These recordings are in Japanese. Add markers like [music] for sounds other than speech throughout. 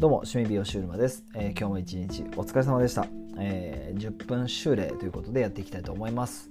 どうも、趣味美容師うるまです、えー、今日も一日お疲れ様でした、えー、10分修例ということでやっていきたいと思います。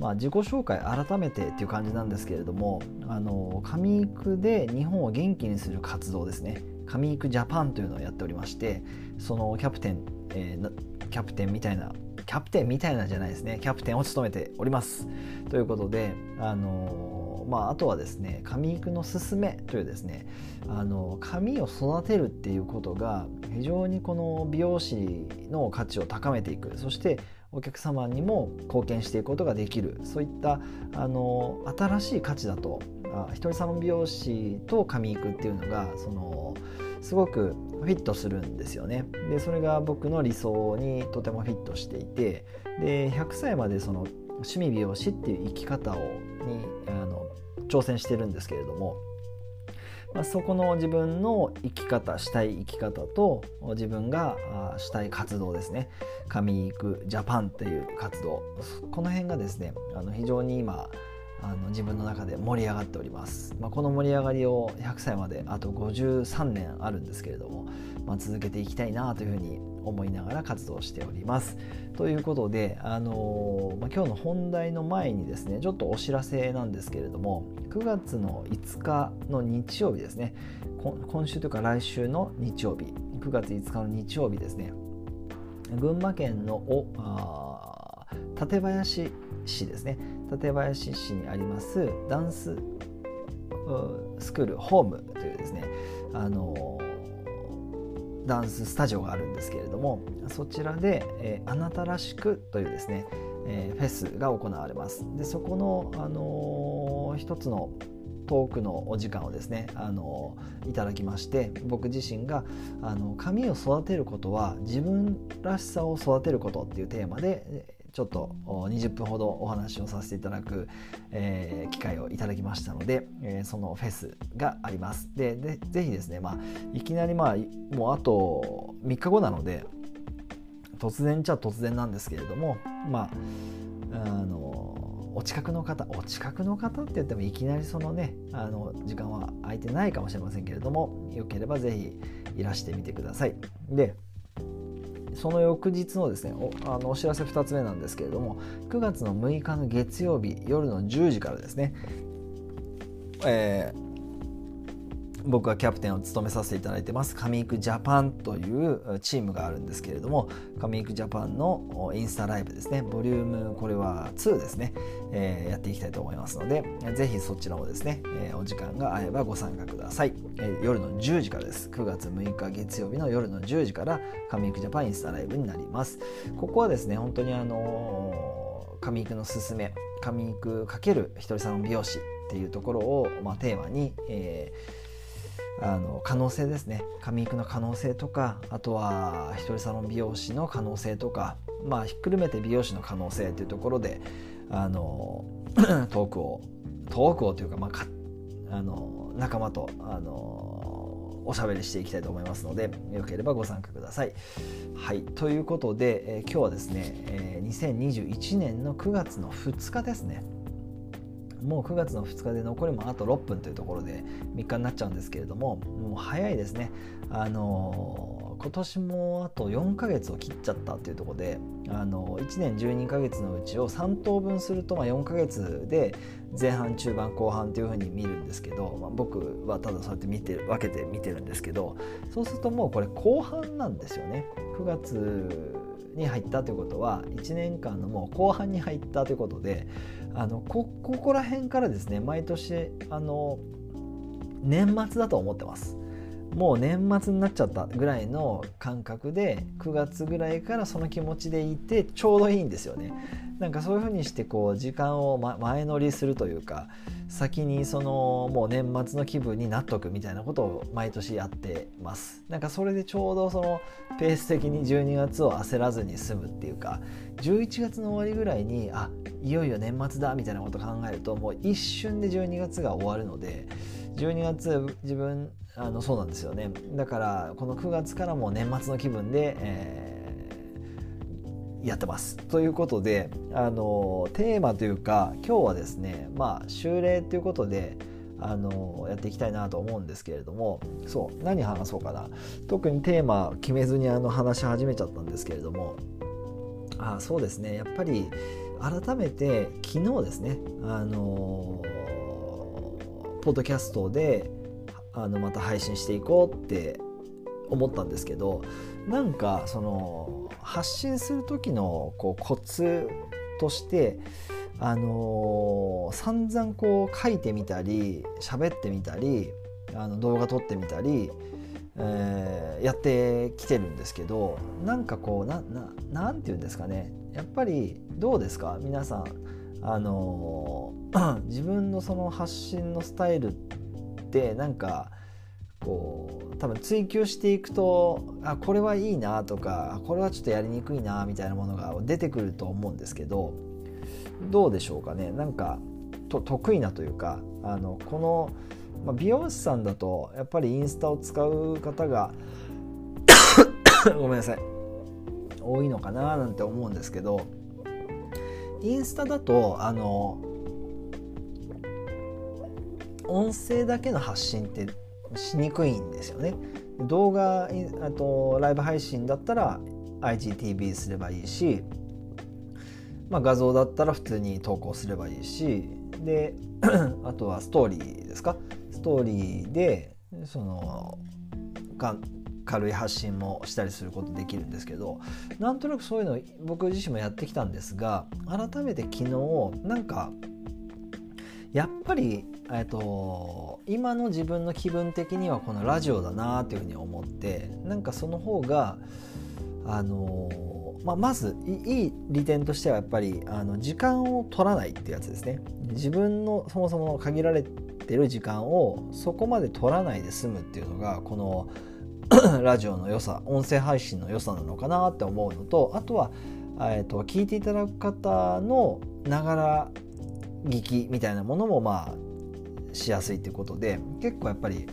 まあ、自己紹介改めてっていう感じなんですけれども、あの上育で日本を元気にする活動ですね。上育ジャパンというのをやっておりまして、そのキャプテン、えー、キャプテンみたいなキャプテンみたいなじゃないですねキャプテンを務めておりますということであのまあ、あとはですね髪育のすすめというですねあの髪を育てるっていうことが非常にこの美容師の価値を高めていく。そしてお客様にも貢献していくことができる。そういったあの新しい価値だとあ一人サロン美容師と髪育っていうのがそのすごくフィットするんですよね。でそれが僕の理想にとてもフィットしていてで100歳までその趣味美容師っていう生き方をにあの挑戦してるんですけれども、まあ、そこの自分の生き方したい生き方と自分がしたい活動ですね。神育ジャパンっていう活動。この辺がですねあの非常に今あの自分の中で盛り上がっております、まあ、この盛り上がりを100歳まであと53年あるんですけれども、まあ、続けていきたいなというふうに思いながら活動しております。ということで、あのまあ、今日の本題の前にですねちょっとお知らせなんですけれども9月の5日の日曜日ですね。今週というか来週の日曜日。9月5日の日曜日ですね。群馬県のお館林市ですね。館林市にありますダンススクールホームというですねあのダンススタジオがあるんですけれどもそちらで、えー、あなたらしくというですね、えー、フェスが行われます。でそこの、あのー、一つのトークのお時間をですね、あのいただきまして僕自身があの髪を育てることは自分らしさを育てることっていうテーマでちょっと20分ほどお話をさせていただく、えー、機会をいただきましたので、えー、そのフェスがあります。で、でぜひですね、まあ、いきなりまあ、もうあと3日後なので、突然じゃ突然なんですけれども、まあ、あの、お近くの方、お近くの方って言ってもいきなりそのね、あの、時間は空いてないかもしれませんけれども、よければぜひいらしてみてください。で、その翌日のですねおあのお知らせ2つ目なんですけれども9月の6日の月曜日夜の10時からですね、えー僕がキャプテンを務めさせていただいてます。カミークジャパンというチームがあるんですけれどもカミークジャパンのインスタライブですね。ボリュームこれは2ですね、えー、やっていきたいと思いますのでぜひそちらもですね、えー、お時間が合えばご参加ください、えー、夜の10時からです。9月6日月曜日の夜の10時からカミークジャパンインスタライブになります。ここはですね本当にあのー、カミークのすすめカミーク×ひとりさんの美容師っていうところを、まあ、テーマに、えーあの可能性ですね髪育の可能性とかあとは一人サロン美容師の可能性とかまあひっくるめて美容師の可能性というところであの [clears throat] トークをトークをというか,、まあ、かあの仲間とあのおしゃべりしていきたいと思いますのでよければご参加ください。はいということで、えー、今日はですね、えー、2021年の9月の2日ですね。もう9月の2日で残りもあと6分というところで3日になっちゃうんですけれどももう早いですね。あの今年もあと4ヶ月を切っちゃったっていうところであの1年12ヶ月のうちを3等分するとまあ4ヶ月で前半中盤後半というふうに見るんですけど、まあ、僕はただそうやって見て分けて見てるんですけどそうするともうこれ後半なんですよね。9月に入ったということは1年間のもう後半に入ったということであのここら辺からですね毎年あの年末だと思ってます。もう年末になっちゃったぐらいの感覚で9月ぐらいからその気持ちでいてちょうどいいんですよね。なんかそういうふうにしてこう時間を前乗りするというか先にそのもう年末の気分になっとくみたいなことを毎年やってます。なんかそれでちょうどそのペース的に12月を焦らずに済むっていうか11月の終わりぐらいにあいよいよ年末だみたいなことを考えるともう一瞬で12月が終わるので12月自分あのそうなんですよね。だからこの9月からも年末の気分で、えー、やってます。ということであのテーマというか今日はですねまあ修例ということであのやっていきたいなと思うんですけれどもそう何話そうかな。特にテーマ決めずにあの話し始めちゃったんですけれどもあそうですね。やっぱり改めて昨日ですねあのポッドキャストであのまた配信していこうって思ったんですけどなんかその発信する時のこうコツとしてあのー、散々こう書いてみたり喋ってみたりあの動画撮ってみたり、えー、やってきてるんですけどなんかこうなななんて言うんですかね。やっぱりどうですか？皆さん。あの、[clears throat] 自分のその発信のスタイルってなんかこう多分追求していくとあこれはいいなとかこれはちょっとやりにくいなみたいなものが出てくると思うんですけどどうでしょうかね？なんかと得意なというかあのこの、まあ、美容師さんだとやっぱりインスタを使う方が [coughs] ごめんなさい。多いのかななんて思うんですけどインスタだとあの音声だけの発信ってしにくいんですよね。動画あとライブ配信だったら IGTV すればいいし、まあ、画像だったら普通に投稿すればいいしであとはストーリーですか？ストーリーでその軽い発信もしたりすることできるんですけどなんとなくそういうの僕自身もやってきたんですが改めて昨日なんかやっぱり、えっと、今の自分の気分的にはこのラジオだなというふうに思ってなんかその方があのまあ、まずいい利点としてはやっぱりあの時間を取らないってやつですね。自分のそもそも限られてる時間をそこまで取らないで済むっていうのがこの [clears throat] ラジオの良さ音声配信の良さなのかなって思うのとあとは、えーと聞いていただく方のながら聞きみたいなものもまあしやすいっていうことで結構やっぱり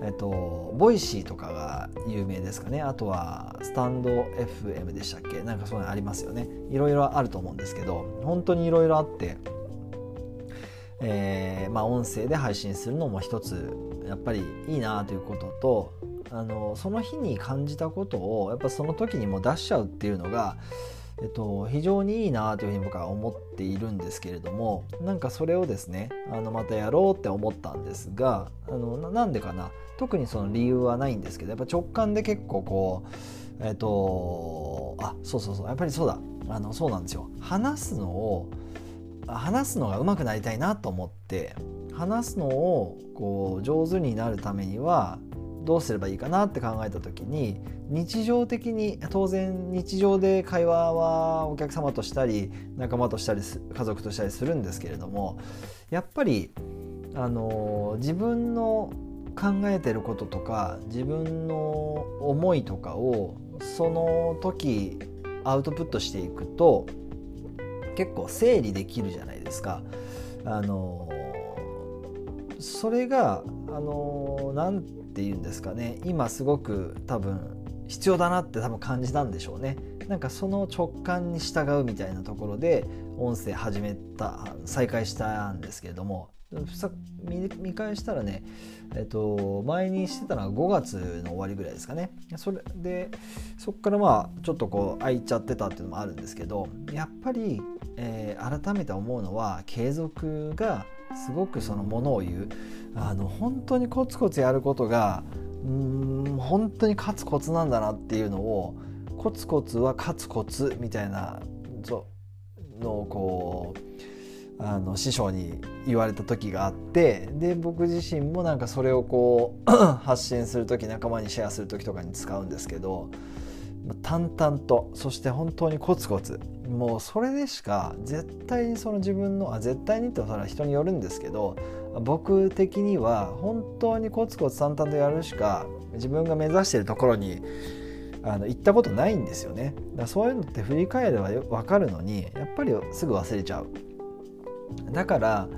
えっと、ボイシーとかが有名ですかね。あとはスタンド FM でしたっけ？なんかそういうのありますよね。いろいろあると思うんですけど本当にいろいろあって、えー、まあ、音声で配信するのも一つやっぱりいいなということとあのその日に感じたことをやっぱその時にも出しちゃうっていうのがえっと、非常にいいなというふうに僕は思っているんですけれどもなんかそれをですねあのまたやろうって思ったんですがあのなんでかな特にその理由はないんですけどやっぱ直感で結構こうえっとあそうそうそうやっぱりそうだあのそうなんですよ。話すのを話すのが上手くなりたいなと思って話すのをこう上手になるためにはどうすればいいかなって考えた時に日常的に当然日常で会話はお客様としたり仲間としたり家族としたりするんですけれどもやっぱりあの自分の考えてることとか自分の思いとかをその時アウトプットしていくと結構整理できるじゃないですか。あのそれがあのて言うんですかね。今すごく多分必要だなって多分感じたんでしょうね。なんかその直感に従うみたいなところで音声始めた再開したんですけれども。見返したらね、えっと、前にしてたのは5月の終わりぐらいですかね。それでそこからまあちょっとこう空いちゃってたっていうのもあるんですけどやっぱり、えー、改めて思うのは継続がすごくそのものを言う。あの本当にコツコツやることがうん本当に勝つコツなんだなっていうのをコツコツは勝つコツみたいなのをこうあの師匠に言われた時があってで僕自身もなんかそれをこう [coughs] 発信する時仲間にシェアする時とかに使うんですけど淡々とそして本当にコツコツもうそれでしか絶対にその自分のあ絶対にってそれは人によるんですけど僕的には本当にコツコツ淡々とやるしか自分が目指してるところにあの行ったことないんですよね。だからそういうのって振り返れば分かるのにやっぱりすぐ忘れちゃう。だから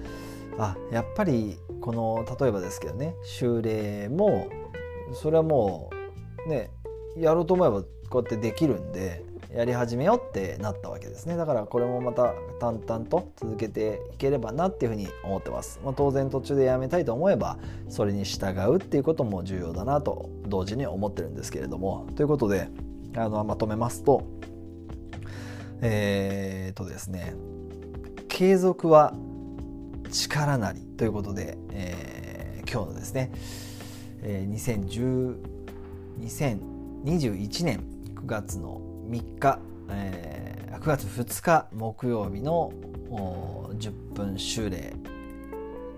あやっぱりこの例えばですけどね修例もそれはもうねやろうと思えばこうやってできるんでやり始めようってなったわけですね。だからこれもまた淡々と続けていければなっていうふうに思ってます、まあ、当然途中でやめたいと思えばそれに従うっていうことも重要だなと同時に思ってるんですけれども。ということであのまとめますとえー、とですね継続は力なりということで、えー、今日のですね、えー、2010 2021年9月の3日、えー、9月2日木曜日の10分修例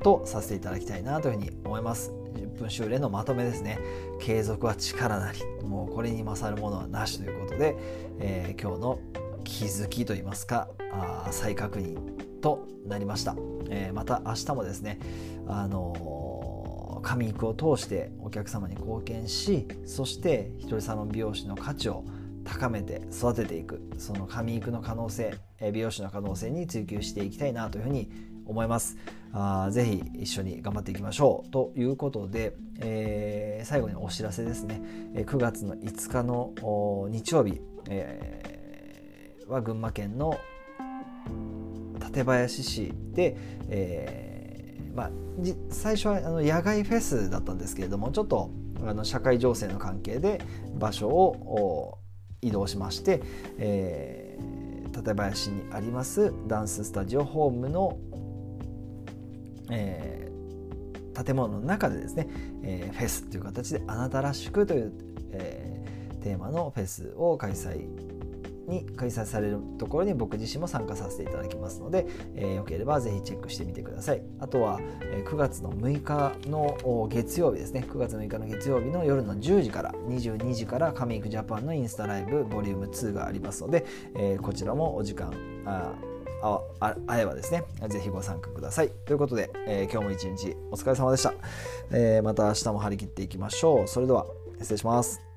とさせていただきたいなというふうに思います。10分修例のまとめですね。継続は力なりもうこれに勝るものはなしということで、えー、今日の気づきといいますかあ再確認となりました、えー、また明日もですねあのー、上育を通してお客様に貢献しそして一人サロン美容師の価値を高めて育てていくその上育の可能性美容師の可能性に追求していきたいなというふうに思います。あぜひ一緒に頑張っていきましょう。ということで、えー、最後にお知らせですね。9月の5日の日曜日、えー、は群馬県の館林市で、えーまあ、最初はあの野外フェスだったんですけれどもちょっとあの社会情勢の関係で場所を移動しまして、えー、館林にありますダンススタジオホームの、えー、建物の中でですね、えー、フェスという形で「あなたらしく」という、えー、テーマのフェスを開催に開催されるところに僕自身も参加させていただきますので、えー、よければぜひチェックしてみてくださいあとは、えー、9月の6日の月曜日ですね9月6日の月曜日の夜の10時から22時からカミークジャパンのインスタライブボリューム2がありますので、えー、こちらもお時間あああればですね、ぜひご参加ください。ということで、えー、今日も一日お疲れ様でした、えー。また明日も張り切っていきましょう。それでは、失礼します。